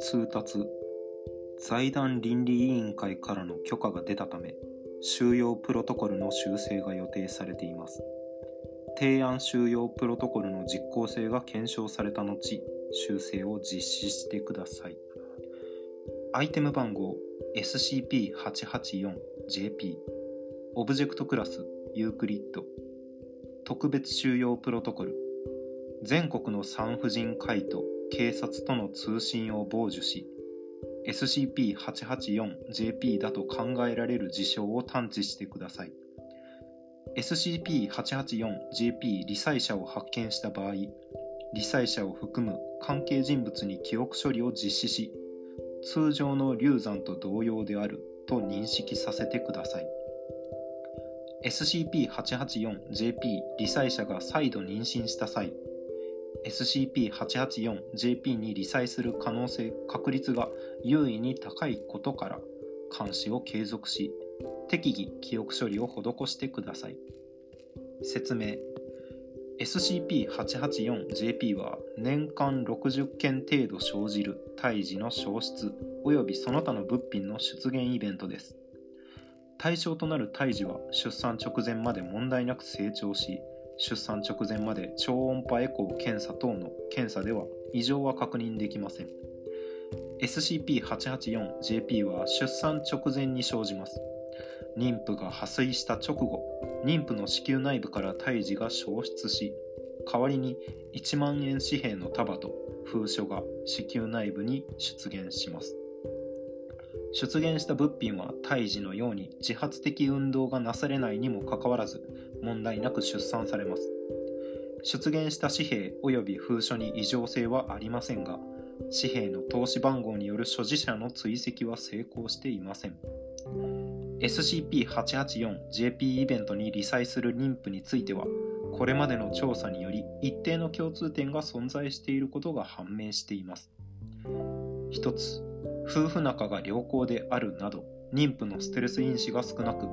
通達。財団倫理委員会からの許可が出たため収容プロトコルの修正が予定されています。提案収容プロトコルの実効性が検証された後修正を実施してください。アイテム番号 SCP-884JP オブジェクトクラスユークリッド。特別収容プロトコル。全国の産婦人科医と警察との通信を傍受し SCP-884JP だと考えられる事象を探知してください。SCP-884JP 理災者を発見した場合理災者を含む関係人物に記憶処理を実施し通常の流産と同様であると認識させてください。SCP-884JP 理災者が再度妊娠した際 SCP-884JP に理災する可能性確率が優位に高いことから監視を継続し適宜記憶処理を施してください。説明。SCP-884JP は年間60件程度生じる胎児の消失及びその他の物品の出現イベントです。対象となる胎児は出産直前まで問題なく成長し出産直前まで超音波エコー検査等の検査では異常は確認できません。SCP-884JP は出産直前に生じます。妊婦が破水した直後妊婦の子宮内部から胎児が消失し代わりに1万円紙幣の束と封書が子宮内部に出現します。出現した物品は胎児のように自発的運動がなされないにもかかわらず問題なく出産されます。出現した紙幣及び封書に異常性はありませんが紙幣の投資番号による所持者の追跡は成功していません。SCP-884JP イベントに理災する妊婦についてはこれまでの調査により一定の共通点が存在していることが判明しています。一つ夫婦仲が良好であるなど妊婦のステルス因子が少なく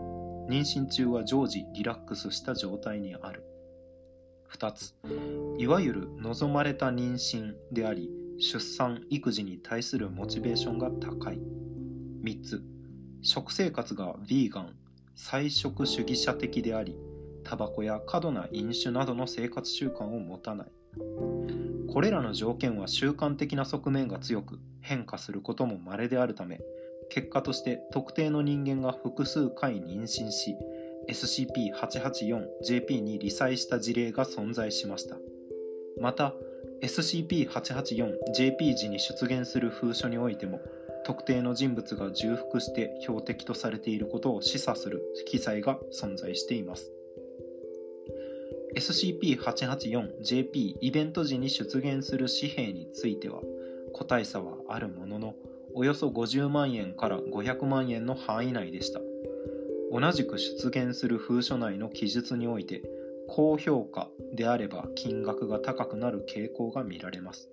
妊娠中は常時リラックスした状態にある。2つ。いわゆる望まれた妊娠であり出産育児に対するモチベーションが高い。3つ。食生活がヴィーガン菜食主義者的でありタバコや過度な飲酒などの生活習慣を持たない。これらの条件は習慣的な側面が強く変化することも稀であるため結果として特定の人間が複数回妊娠し SCP-884JP に理災した事例が存在しました。また SCP-884JP 時に出現する封書においても特定の人物が重複して標的とされていることを示唆する記載が存在しています。SCP-884JP イベント時に出現する紙幣については個体差はあるもののおよそ50万円から500万円の範囲内でした。同じく出現する封書内の記述において高評価であれば金額が高くなる傾向が見られます。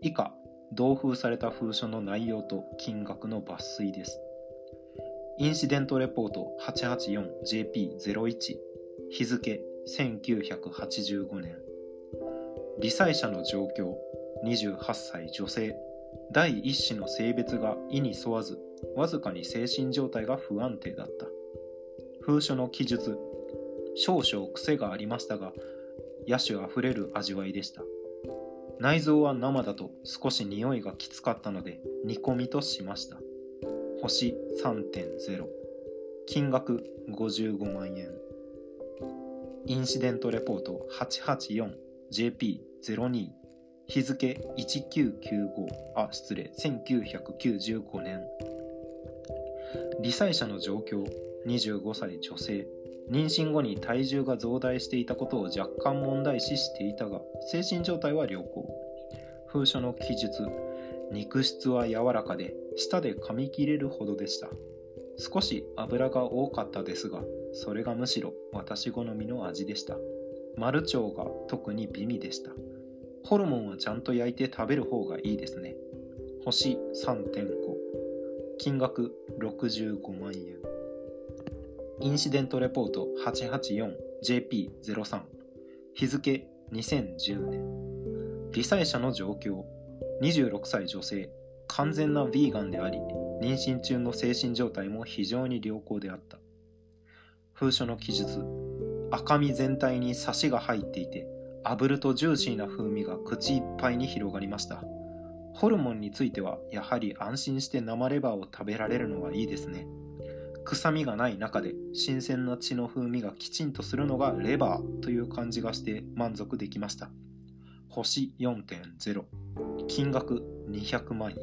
以下同封された封書の内容と金額の抜粋です。インシデントレポート 884JP01 日付1985年。理災者の状況28歳女性。第一子の性別が意に沿わずわずかに精神状態が不安定だった。封書の記述。少々癖がありましたが野趣あふれる味わいでした。内臓は生だと少し匂いがきつかったので煮込みとしました。星3.0金額55万円。インシデントレポート 884JP02 日付1995あ失礼。1995年。理災者の状況。25歳女性。妊娠後に体重が増大していたことを若干問題視していたが精神状態は良好。封書の記述。肉質は柔らかで舌で噛み切れるほどでした。少し油が多かったですがそれがむしろ私好みの味でした。マルチョウが特に美味でした。ホルモンはちゃんと焼いて食べる方がいいですね。星3.5金額65万円インシデントレポート 884JP03 日付2010年罹災者の状況。26歳女性。完全なヴィーガンであり妊娠中の精神状態も非常に良好であった。封書の記述。赤身全体にサシが入っていて炙るとジューシーな風味が口いっぱいに広がりました。ホルモンについてはやはり安心して生レバーを食べられるのはいいですね。臭みがない中で新鮮な血の風味がきちんとするのがレバーという感じがして満足できました。星4.0金額200万円。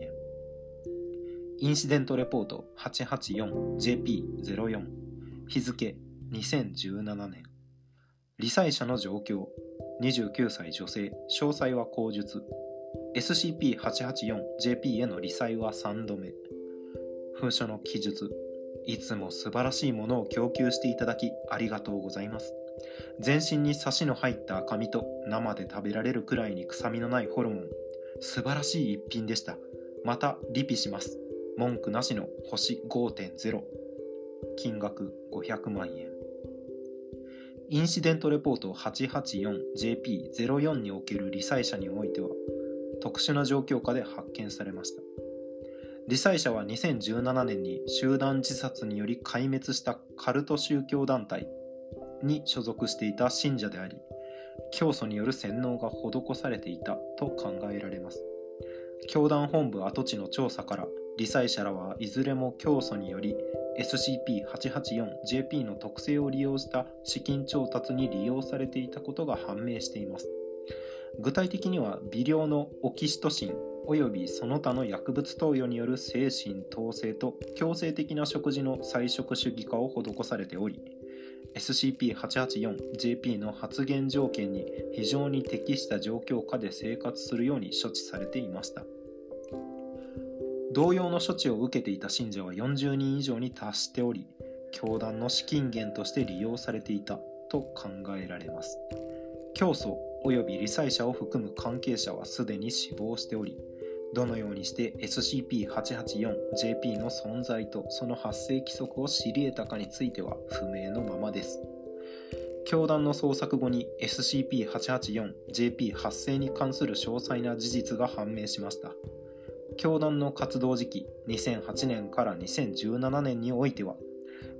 インシデントレポート 884JP04 日付2017年。罹災者の状況。29歳女性詳細は口述。SCP-884JP への罹災は3度目。封書の記述。いつも素晴らしいものを供給していただきありがとうございます。全身にサシの入った赤身と生で食べられるくらいに臭みのないホルモン。素晴らしい一品でした。またリピします。文句なしの星5.0金額500万円。インシデントレポート 884JP04 における罹災者においては特殊な状況下で発見されました。罹災者は2017年に集団自殺により壊滅したカルト宗教団体に所属していた信者であり教祖による洗脳が施されていたと考えられます。教団本部跡地の調査から罹災者らはいずれも教祖により SCP-884JP の特性を利用した資金調達に利用されていたことが判明しています。具体的には微量のオキシトシン及びその他の薬物投与による精神統制と強制的な食事の菜食主義化を施されており SCP-884JP の発言条件に非常に適した状況下で生活するように処置されていました。同様の処置を受けていた信者は40人以上に達しており教団の資金源として利用されていたと考えられます教祖及び罹災者を含む関係者はすでに死亡しておりどのようにして SCP-884JP の存在とその発生規則を知り得たかについては不明のままです。教団の捜索後に SCP-884JP 発生に関する詳細な事実が判明しました。教団の活動時期2008年から2017年においては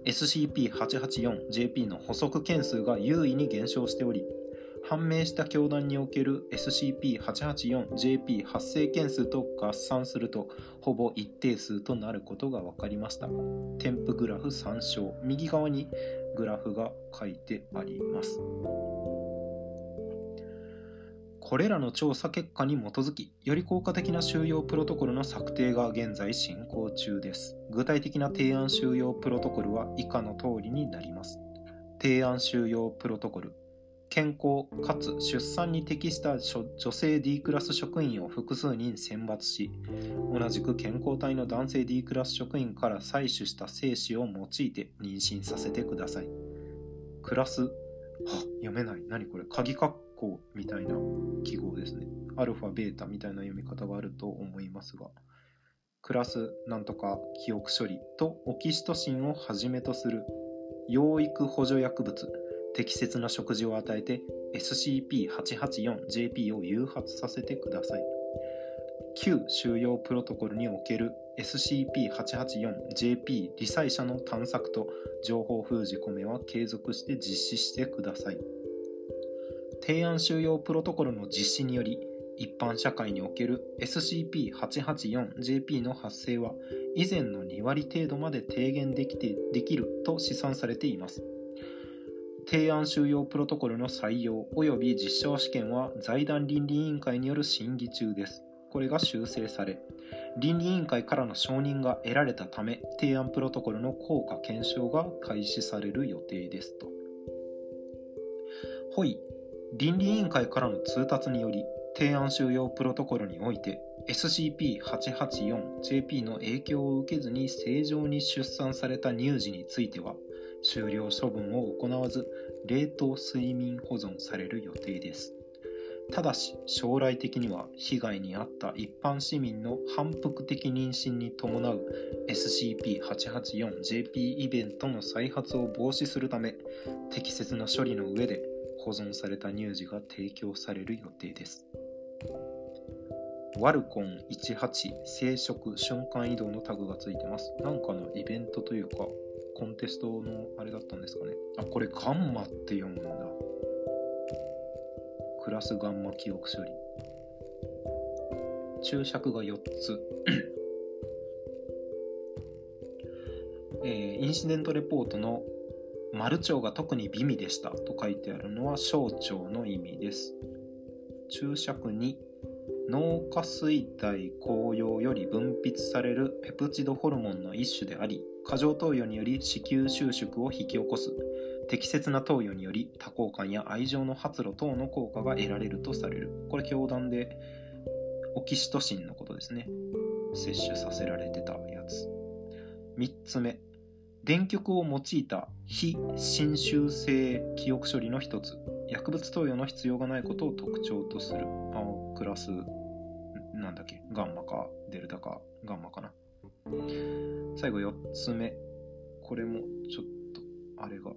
SCP-884JP の補足件数が優位に減少しており判明した教団における SCP-884JP 発生件数と合算するとほぼ一定数となることが分かりました。添付グラフ参照。右側にグラフが書いてあります。これらの調査結果に基づき、より効果的な収容プロトコルの策定が現在進行中です。具体的な提案収容プロトコルは以下の通りになります。提案収容プロトコル。健康かつ出産に適した女性 D クラス職員を複数人選抜し同じく健康体の男性 D クラス職員から採取した精子を用いて妊娠させてください。クラス？は読めない。何これ？鍵括みたいな記号ですねアルファベータみたいな読み方があると思いますがクラスなんとか記憶処理とオキシトシンをはじめとする養育補助薬物適切な食事を与えて SCP-884JP を誘発させてください。旧収容プロトコルにおける SCP-884JP 罹災者の探索と情報封じ込めは継続して実施してください。提案収容プロトコルの実施により一般社会における SCP-884JP の発生は以前の2割程度まで低減できてできると試算されています。提案収容プロトコルの採用及び実証試験は財団倫理委員会による審議中です。これが修正され、倫理委員会からの承認が得られたため、提案プロトコルの効果検証が開始される予定ですと。ほい、倫理委員会からの通達により、提案収容プロトコルにおいて SCP-884JP の影響を受けずに正常に出産された乳児については終了処分を行わず冷凍睡眠保存される予定です。ただし将来的には被害に遭った一般市民の反復的妊娠に伴う SCP-884JP イベントの再発を防止するため適切な処理の上で保存された乳児が提供される予定です。ワルコン18生殖瞬間移動のタグがついてます。なんかのイベントというかコンテストのあれだったんですかね。あこれガンマって読むんだ。クラスガンマ記憶処理。注釈が4つ。えー、インシデントレポートの丸腸が特に美味でしたと書いてあるのは小腸の意味です。注釈2脳下垂体紅葉より分泌されるペプチドホルモンの一種であり過剰投与により子宮収縮を引き起こす適切な投与により多幸感や愛情の発露等の効果が得られるとされるこれ教団でオキシトシンのことですね。摂取させられてたやつ。3つ目。電極を用いた非侵襲性記憶処理の一つ。薬物投与の必要がないことを特徴とする。あクラスなんだっけ？ガンマかデルタか？ガンマかな？最後4つ目。これもちょっとあれが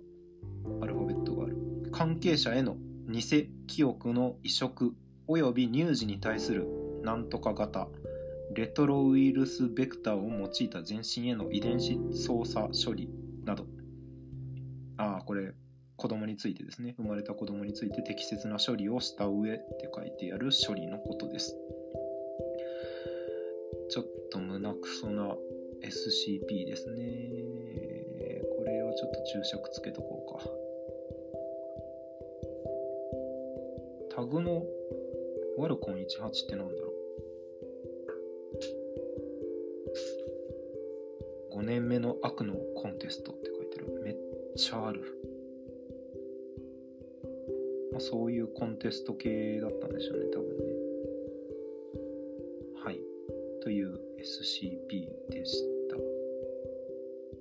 アルファベットがある。関係者への偽記憶の移植及び乳児に対するなんとか型。レトロウイルスベクターを用いた全身への遺伝子操作処理など。ああこれ子供についてですね。生まれた子供について適切な処理をした上って書いてある処理のことです。ちょっと胸くそな SCP ですね。これはちょっと注釈つけとこうか。タグのワルコン18ってなんだろ5年目の悪のコンテストって書いてるめっちゃあるまあ、そういうコンテスト系だったんでしょうね、多分ね。はい。という SCP でした。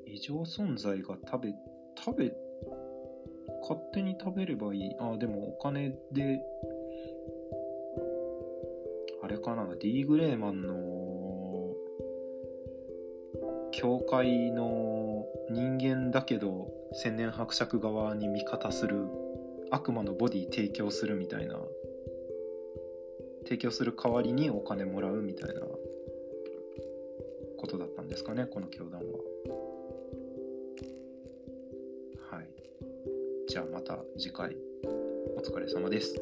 異常存在が食べ、食べ、勝手に食べればいい。あ、でもお金で、あれかな、D グレーマンの、教会の人間だけど千年伯爵側に味方する悪魔のボディ提供するみたいな提供する代わりにお金もらうみたいなことだったんですかねこの教団は。はい。じゃあまた次回。お疲れ様です。